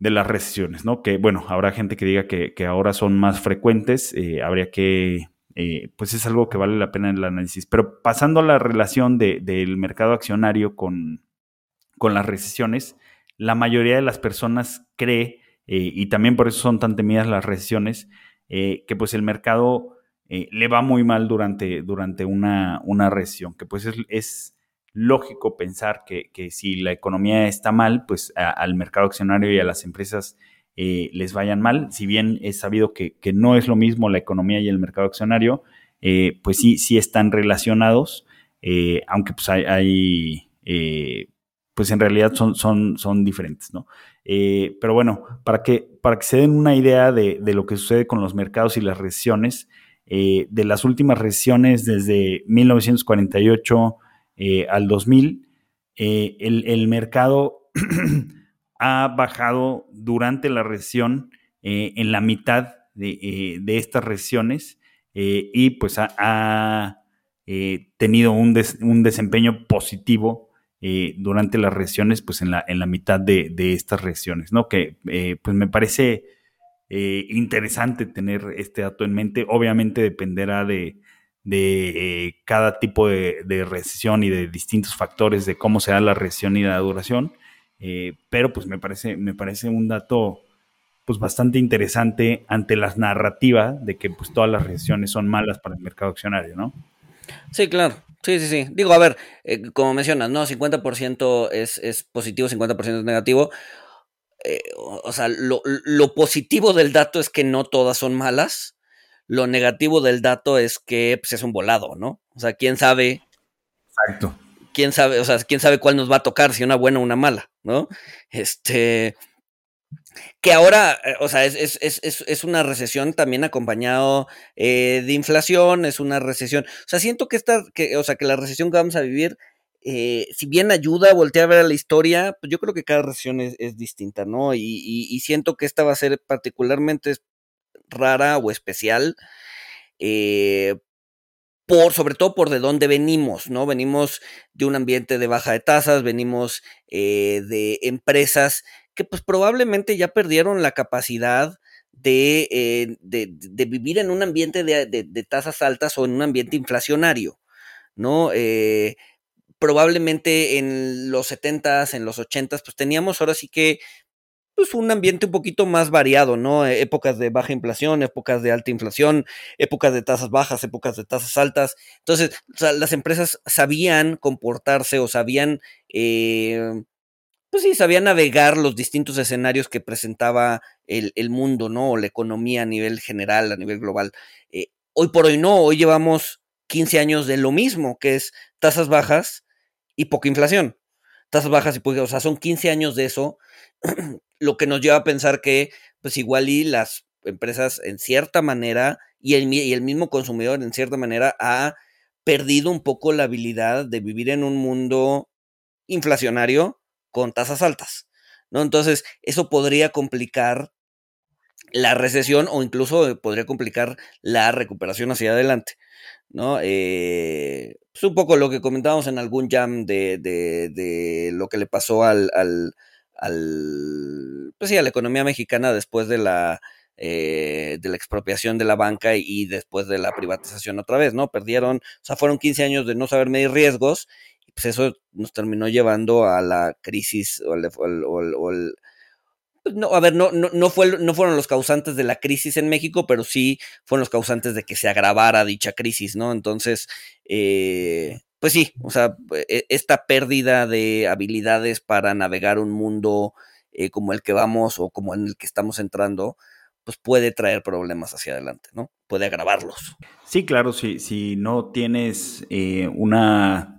de las recesiones, ¿no? Que bueno, habrá gente que diga que, ahora son más frecuentes, eh, habría que, eh, pues es algo que vale la pena en el análisis. Pero pasando a la relación del mercado accionario con, con, las recesiones, la mayoría de las personas cree, y también por eso son tan temidas las recesiones, que pues el mercado le va muy mal durante, durante una, una recesión, que pues es lógico pensar que, si la economía está mal, pues al mercado accionario y a las empresas eh, les vayan mal. Si bien es sabido que, no es lo mismo la economía y el mercado accionario, eh, pues sí, sí están relacionados, eh, aunque pues hay, pues en realidad son, son, son diferentes, ¿no? pero bueno, para que, para que se den una idea de, de lo que sucede con los mercados y las recesiones, de las últimas recesiones desde 1948 eh, al 2000, eh, el, mercado ha bajado durante la recesión eh, en la mitad de, estas recesiones y pues ha, tenido un, desempeño positivo durante las recesiones, pues en la, en la mitad de, estas recesiones, ¿no? Que pues me parece interesante tener este dato en mente. Obviamente dependerá de, de eh, cada tipo de, recesión y de distintos factores de cómo se da la recesión y la duración. Eh, pero pues me parece, me parece un dato pues bastante interesante ante las narrativas de que pues todas las recesiones son malas para el mercado accionario, ¿no? Sí, claro. Sí, sí, sí. Digo, a ver, eh, como mencionas, ¿no? 50% es, es positivo, 50% es negativo. o sea, lo, lo, positivo del dato es que no todas son malas lo negativo del dato es que pues, es un volado, ¿no? O sea, quién sabe. Exacto. Quién sabe, o sea, quién sabe cuál nos va a tocar, si una buena o una mala, ¿no? Este. Que ahora, eh, o sea, es, es, es, es una recesión también acompañado eh, de inflación, es una recesión. O sea, siento que esta, que, o sea, que la recesión que vamos a vivir eh, si bien ayuda a voltear a ver la historia, pues yo creo que cada recesión es, distinta, ¿no? Y, siento que esta va a ser particularmente rara o especial, por, sobre todo por de dónde venimos, ¿no? Venimos de un ambiente de baja de tasas, venimos de empresas que pues probablemente ya perdieron la capacidad de, de, vivir en un ambiente de, de, tasas altas o en un ambiente inflacionario, ¿no? Eh, probablemente en los 70s, en los 80s, pues teníamos ahora sí que pues un ambiente un poquito más variado, ¿no? E, épocas de baja inflación, épocas de alta inflación, épocas de tasas bajas, épocas de tasas altas. Entonces, las empresas sabían comportarse o sabían, eh, pues sí, sabían navegar los distintos escenarios que presentaba el, mundo, ¿no? O la economía a nivel general, a nivel global. Eh, hoy por hoy no, hoy llevamos 15 años de lo mismo, que es tasas bajas, y poca inflación. Tasas bajas y poca, o sea, son 15 años de eso, lo que nos lleva a pensar que, pues igual y las empresas en cierta manera y el, y el mismo consumidor en cierta manera ha perdido un poco la habilidad de vivir en un mundo inflacionario con tasas altas, ¿no? Entonces, eso podría complicar la recesión o incluso podría complicar la recuperación hacia adelante. ¿no? Eh, pues un poco lo que comentábamos en algún jam de, de, lo que le pasó al, al, pues sí, a la economía mexicana después de la, eh, de la expropiación de la banca y, después de la privatización otra vez, ¿no? Perdieron, o sea, fueron 15 años de no saber medir riesgos pues eso nos terminó llevando a la crisis o, o el pues, no, a ver, no, no, no, fue, no fueron los causantes de la crisis en México, pero sí fueron los causantes de que se agravara dicha crisis, ¿no? Entonces, eh, pues sí, o sea, e, esta pérdida de habilidades para navegar un mundo eh, como el que vamos o como en el que estamos entrando, pues puede traer problemas hacia adelante, ¿no? Puede agravarlos. Sí, claro, si, si no tienes eh, una,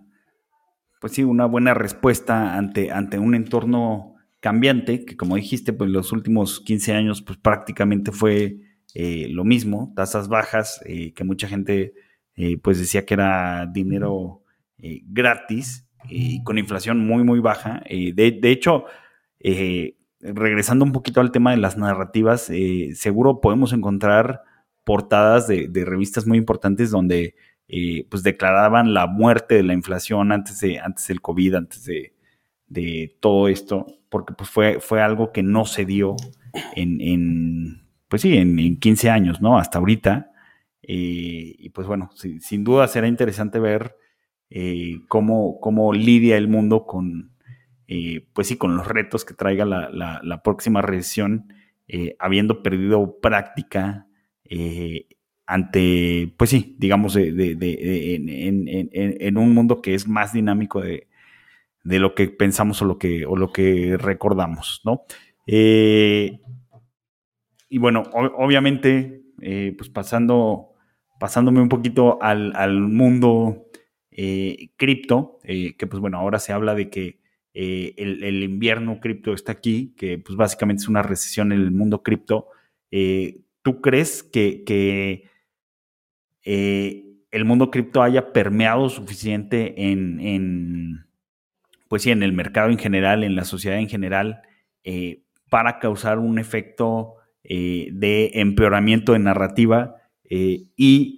pues sí, una buena respuesta ante, ante un entorno cambiante, que como dijiste, pues los últimos 15 años pues prácticamente fue eh, lo mismo, tasas bajas, eh, que mucha gente eh, pues decía que era dinero gratis y con inflación muy, muy baja. De, de, hecho, regresando un poquito al tema de las narrativas, seguro podemos encontrar portadas de, de revistas muy importantes donde pues declaraban la muerte de la inflación antes, de, antes del COVID, antes de, todo esto, porque pues fue, fue algo que no se dio en, pues sí, en, 15 años, ¿no? Hasta ahorita. Eh, y pues bueno, sin duda será interesante ver eh, cómo, cómo, lidia el mundo con, eh, pues sí, con los retos que traiga la, próxima recesión, habiendo perdido práctica ante, pues sí, digamos, de, en, un mundo que es más dinámico de, de lo que pensamos o lo que, o lo que recordamos, ¿no? Eh, y bueno, obviamente, eh, pues pasando, pasándome un poquito al, mundo eh, cripto, que pues bueno, ahora se habla de que el, invierno cripto está aquí, que pues básicamente es una recesión en el mundo cripto. ¿Tú crees que el mundo cripto haya permeado suficiente en pues sí, en el mercado en general, en la sociedad en general, eh, para causar un efecto eh, de empeoramiento de narrativa eh, y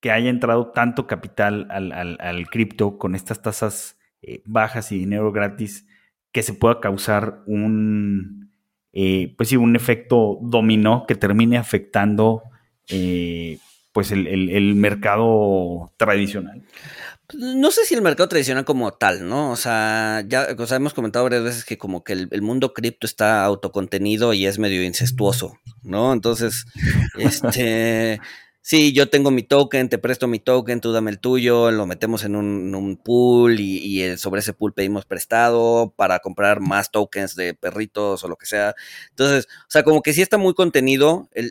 que haya entrado tanto capital al, cripto con estas tasas bajas y dinero gratis que se pueda causar un, pues sí, un efecto dominó que termine afectando pues el mercado tradicional. No sé si el mercado tradicional como tal, ¿no? O sea, ya hemos comentado varias veces que como que el, mundo cripto está autocontenido y es medio incestuoso, ¿no? Entonces, este, sí, yo tengo mi token, te presto mi token, tú dame el tuyo, lo metemos en un, pool y, eh, sobre ese pool pedimos prestado para comprar más tokens de perritos o lo que sea. Entonces, o sea, como que sí está muy contenido el,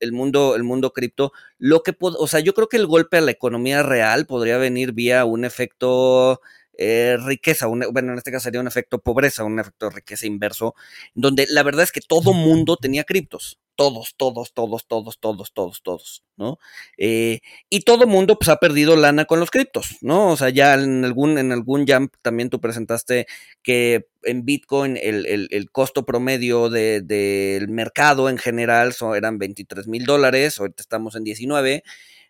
el mundo, el mundo cripto. Lo que, o sea, yo creo que el golpe a la economía real podría venir vía un efecto eh, riqueza, bueno, en este caso sería un efecto pobreza, un efecto riqueza inverso, donde la verdad es que todo mundo tenía criptos, todos, todos, todos, todos, todos, todos, todos, ¿no? Eh, y todo mundo pues ha perdido lana con los criptos, ¿no? O sea, ya en algún, en algún jump también tú presentaste que en Bitcoin el, costo promedio del mercado en general eran 23 mil dólares, ahorita estamos en 19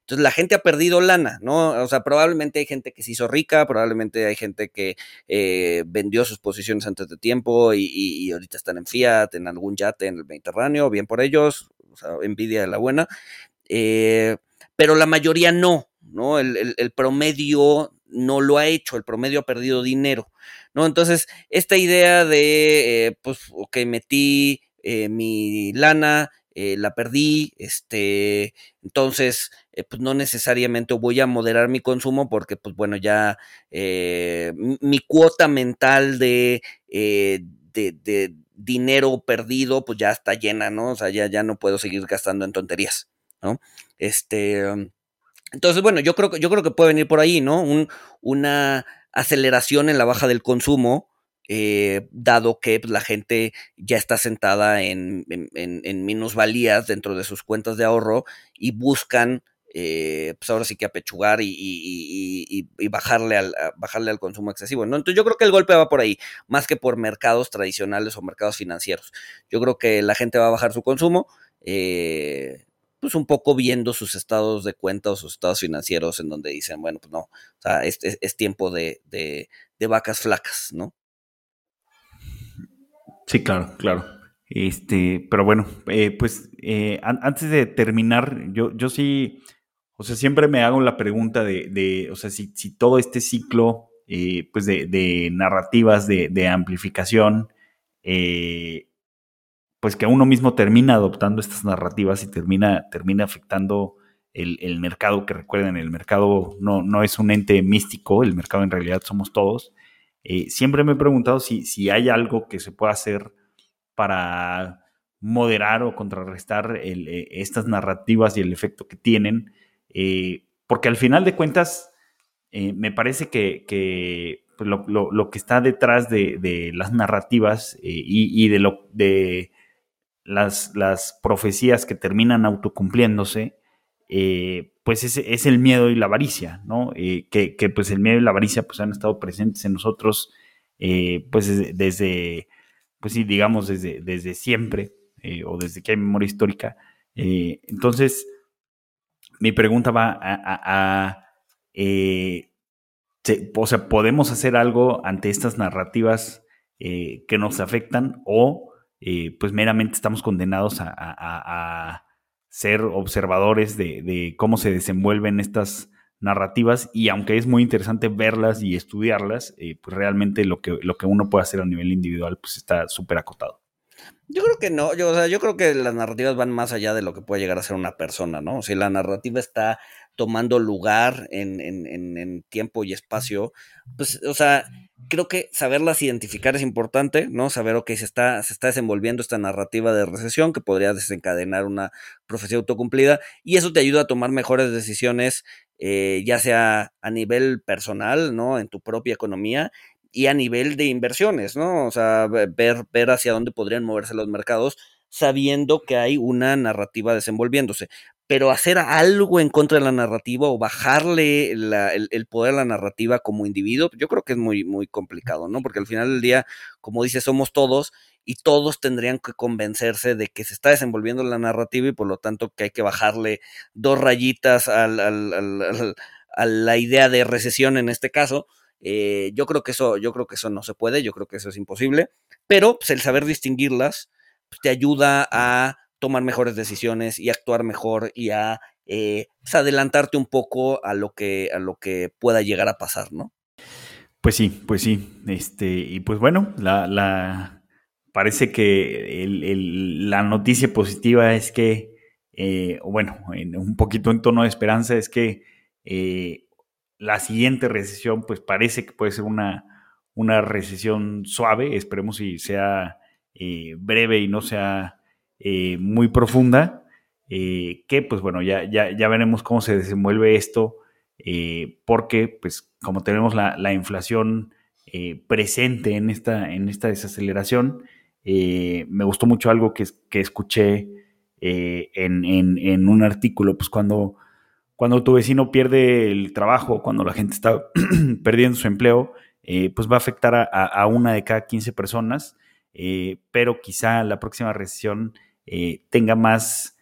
entonces la gente ha perdido lana, ¿no? O sea, probablemente hay gente que se hizo rica, probablemente hay gente que eh, vendió sus posiciones antes de tiempo y, ahorita están en Fiat, en algún yate en el Mediterráneo, bien por ellos, o sea, envidia de la buena. Eh, pero la mayoría no, ¿no? El, promedio no lo ha hecho, el promedio ha perdido dinero, ¿no? Entonces, esta idea de, eh, pues, ok, metí mi lana, la perdí, este, entonces eh, pues no necesariamente voy a moderar mi consumo porque, pues bueno, ya eh, mi cuota mental eh, de, de, dinero perdido, pues ya está llena, ¿no? O sea, ya, ya no puedo seguir gastando en tonterías, ¿no? Este. Um, entonces, bueno, yo creo, yo creo que puede venir por ahí, ¿no? Un, una aceleración en la baja del consumo. Dado que pues, la gente ya está sentada en, en, en, minusvalías dentro de sus cuentas de ahorro y buscan eh, pues ahora sí que apechugar y, y, bajarle, al, bajarle al consumo excesivo. ¿no? Entonces yo creo que el golpe va por ahí, más que por mercados tradicionales o mercados financieros. Yo creo que la gente va a bajar su consumo, eh, pues un poco viendo sus estados de cuenta o sus estados financieros en donde dicen, bueno, pues no, o sea, es, es, tiempo de, de, vacas flacas, ¿no? Sí, claro, claro. Este, pero bueno, eh, pues antes de terminar, yo, yo sí o sea, siempre me hago la pregunta de, o sea, si, todo este ciclo, eh, pues de, narrativas, de, amplificación, eh, pues que uno mismo termina adoptando estas narrativas y termina, termina afectando el, mercado, que recuerden, el mercado no, no es un ente místico, el mercado en realidad somos todos. Eh, siempre me he preguntado si, si hay algo que se pueda hacer para moderar o contrarrestar estas narrativas y el efecto que tienen eh, porque al final de cuentas, eh, me parece que, pues, lo, que está detrás de, las narrativas eh, y, de, lo, de las, las, profecías que terminan autocumpliéndose, pues es, es, el miedo y la avaricia, ¿no? Que, que, pues el miedo y la avaricia pues han estado presentes en nosotros, pues desde, pues sí, digamos, desde, desde siempre, o desde que hay memoria histórica. entonces, mi pregunta va a, eh, o sea, ¿podemos hacer algo ante estas narrativas eh, que nos afectan o eh, pues meramente estamos condenados a, ser observadores de, cómo se desenvuelven estas narrativas y aunque es muy interesante verlas y estudiarlas, pues realmente lo que, lo que uno puede hacer a nivel individual pues está súper acotado. Yo creo que no, yo, o sea, yo creo que las narrativas van más allá de lo que puede llegar a ser una persona, ¿no? Sea, la narrativa está tomando lugar en, en, en, tiempo y espacio, pues, o sea, creo que saberlas identificar es importante, ¿no? Saber, ok, se está, se está desenvolviendo esta narrativa de recesión que podría desencadenar una profecía autocumplida y eso te ayuda a tomar mejores decisiones, eh, ya sea a nivel personal, ¿no? En tu propia economía y a nivel de inversiones, ¿no? O sea, ver, ver hacia dónde podrían moverse los mercados sabiendo que hay una narrativa desenvolviéndose. Pero hacer algo en contra de la narrativa o bajarle el, poder a la narrativa como individuo, yo creo que es muy, muy complicado, ¿no? Porque al final del día, como dice, somos todos y todos tendrían que convencerse de que se está desenvolviendo la narrativa y por lo tanto que hay que bajarle dos rayitas a la idea de recesión en este caso eh, yo creo que eso, yo creo que eso no se puede, yo creo que eso es imposible, pero pues, el saber distinguirlas pues, te ayuda a tomar mejores decisiones y actuar mejor y a eh, pues, adelantarte un poco a lo que a lo que pueda llegar a pasar, ¿no? Pues sí, pues sí. Este, y pues bueno, la, la parece que la noticia positiva es que eh, bueno, un poquito en tono de esperanza, es que eh, la siguiente recesión, pues parece que puede ser una, una recesión suave, esperemos si sea eh, breve y no sea muy profunda, que pues bueno, ya, ya, ya, veremos cómo se desenvuelve esto, porque pues como tenemos la, la inflación presente en esta, en esta desaceleración, me gustó mucho algo que, que escuché eh, en, un artículo, pues cuando, cuando tu vecino pierde el trabajo, cuando la gente está perdiendo su empleo, eh, pues va a afectar a, una de cada 15 personas, eh, pero quizá la próxima recesión tenga más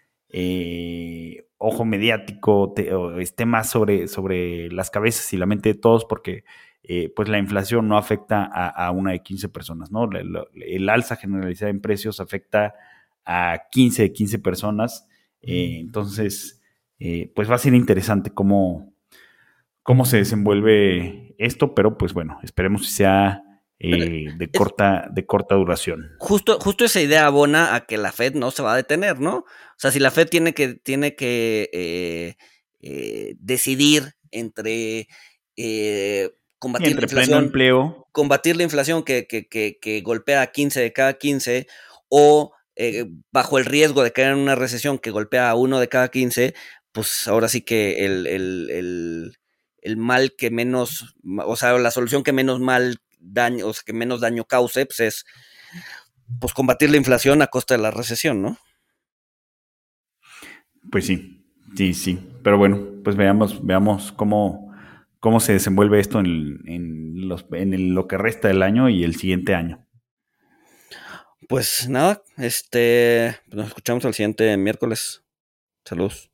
ojo mediático, o esté más sobre, sobre las cabezas y la mente de todos, porque pues la inflación no afecta a, una de 15 personas, ¿no? el alza generalizada en precios afecta a 15, 15 personas. Eh, entonces, eh, pues va a ser interesante cómo, cómo se desenvuelve esto, pero pues bueno, esperemos que sea eh, de, corta, de corta duración. Justo, justo esa idea abona a que la Fed no se va a detener, ¿no? O sea, si la Fed tiene que, tiene que decidir entre combatir la inflación, empleo. combatir la inflación que, que, que, que, golpea a 15 de cada 15 o eh, bajo el riesgo de caer en una recesión que golpea a uno de cada 15, pues ahora sí que el, mal que menos, o sea, la solución que menos mal daño, o sea, que menos daño cause, pues es pues combatir la inflación a costa de la recesión, ¿no? Pues sí, sí, sí. Pero bueno, pues veamos, veamos cómo, cómo se desenvuelve esto en, en, los, en lo que resta del año y el siguiente año. Pues nada, este, nos escuchamos el siguiente miércoles. Saludos.